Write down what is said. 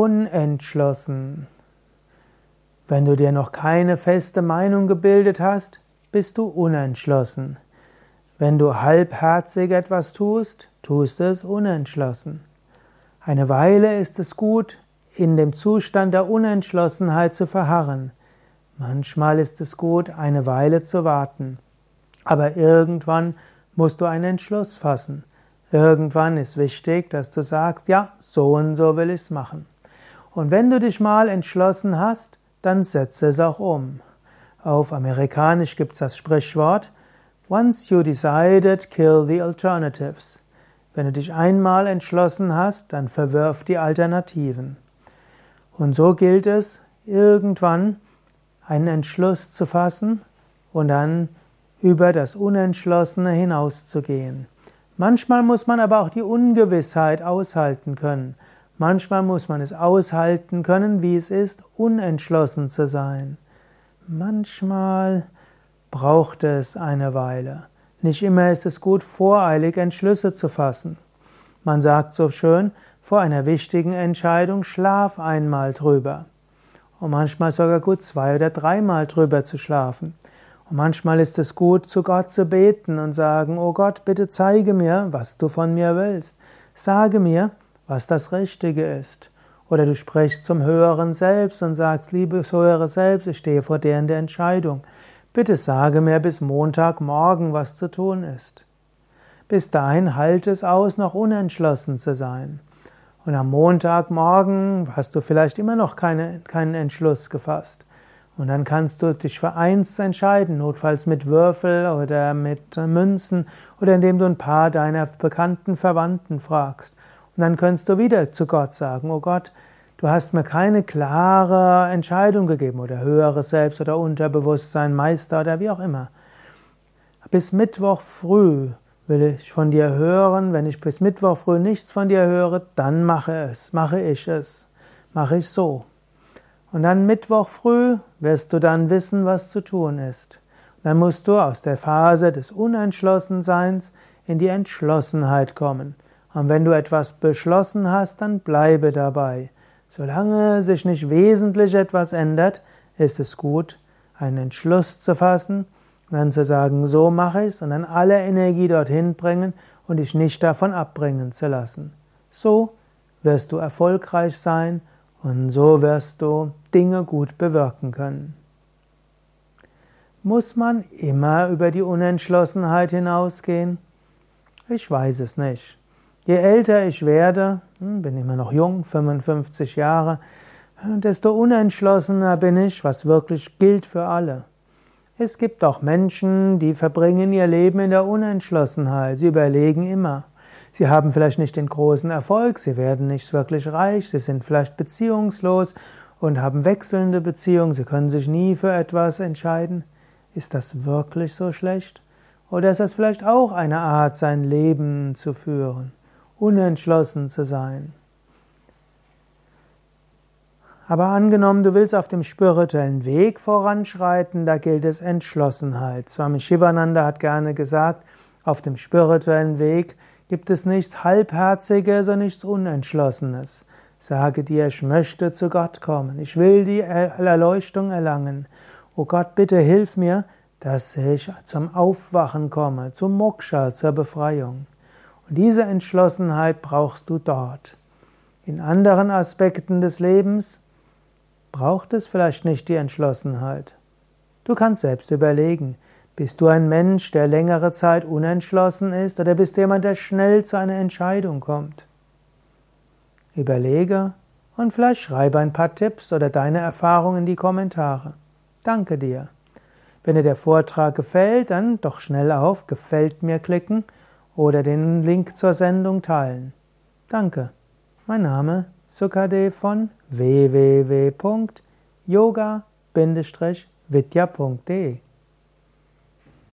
Unentschlossen. Wenn du dir noch keine feste Meinung gebildet hast, bist du unentschlossen. Wenn du halbherzig etwas tust, tust es unentschlossen. Eine Weile ist es gut, in dem Zustand der Unentschlossenheit zu verharren. Manchmal ist es gut, eine Weile zu warten. Aber irgendwann musst du einen Entschluss fassen. Irgendwann ist wichtig, dass du sagst, ja, so und so will ich es machen. Und wenn du dich mal entschlossen hast, dann setze es auch um. Auf Amerikanisch gibt es das Sprichwort, Once you decided, kill the alternatives. Wenn du dich einmal entschlossen hast, dann verwirf die Alternativen. Und so gilt es, irgendwann einen Entschluss zu fassen und dann über das Unentschlossene hinauszugehen. Manchmal muss man aber auch die Ungewissheit aushalten können. Manchmal muss man es aushalten können, wie es ist, unentschlossen zu sein. Manchmal braucht es eine Weile. Nicht immer ist es gut, voreilig Entschlüsse zu fassen. Man sagt so schön, vor einer wichtigen Entscheidung schlaf einmal drüber. Und manchmal sogar gut, zwei oder dreimal drüber zu schlafen. Und manchmal ist es gut, zu Gott zu beten und sagen, oh Gott, bitte zeige mir, was du von mir willst. Sage mir, was das Richtige ist. Oder du sprichst zum höheren Selbst und sagst, liebes höhere Selbst, ich stehe vor der in der Entscheidung. Bitte sage mir bis Montagmorgen, was zu tun ist. Bis dahin halt es aus, noch unentschlossen zu sein. Und am Montagmorgen hast du vielleicht immer noch keine, keinen Entschluss gefasst. Und dann kannst du dich für eins entscheiden, notfalls mit Würfel oder mit Münzen oder indem du ein paar deiner bekannten Verwandten fragst. Und dann kannst du wieder zu Gott sagen, oh Gott, du hast mir keine klare Entscheidung gegeben oder höheres Selbst oder Unterbewusstsein, Meister oder wie auch immer. Bis Mittwoch früh will ich von dir hören. Wenn ich bis Mittwoch früh nichts von dir höre, dann mache es, mache ich es, mache ich so. Und dann Mittwoch früh wirst du dann wissen, was zu tun ist. Dann musst du aus der Phase des Unentschlossenseins in die Entschlossenheit kommen. Und wenn du etwas beschlossen hast, dann bleibe dabei. Solange sich nicht wesentlich etwas ändert, ist es gut, einen Entschluss zu fassen dann zu sagen, so mache ich es und dann alle Energie dorthin bringen und dich nicht davon abbringen zu lassen. So wirst du erfolgreich sein und so wirst du Dinge gut bewirken können. Muss man immer über die Unentschlossenheit hinausgehen? Ich weiß es nicht. Je älter ich werde, hm, bin immer noch jung, 55 Jahre, desto unentschlossener bin ich, was wirklich gilt für alle. Es gibt auch Menschen, die verbringen ihr Leben in der Unentschlossenheit. Sie überlegen immer. Sie haben vielleicht nicht den großen Erfolg, sie werden nicht wirklich reich, sie sind vielleicht beziehungslos und haben wechselnde Beziehungen, sie können sich nie für etwas entscheiden. Ist das wirklich so schlecht? Oder ist das vielleicht auch eine Art, sein Leben zu führen? Unentschlossen zu sein. Aber angenommen, du willst auf dem spirituellen Weg voranschreiten, da gilt es Entschlossenheit. Swami Shivananda hat gerne gesagt, auf dem spirituellen Weg gibt es nichts Halbherziges und nichts Unentschlossenes. Sage dir, ich möchte zu Gott kommen, ich will die Erleuchtung erlangen. O Gott, bitte hilf mir, dass ich zum Aufwachen komme, zum Moksha, zur Befreiung. Und diese Entschlossenheit brauchst du dort. In anderen Aspekten des Lebens braucht es vielleicht nicht die Entschlossenheit. Du kannst selbst überlegen, bist du ein Mensch, der längere Zeit unentschlossen ist, oder bist du jemand, der schnell zu einer Entscheidung kommt? Überlege und vielleicht schreibe ein paar Tipps oder deine Erfahrungen in die Kommentare. Danke dir. Wenn dir der Vortrag gefällt, dann doch schnell auf Gefällt mir klicken oder den Link zur Sendung teilen. Danke. Mein Name Sukade von www.yoga-vidya.de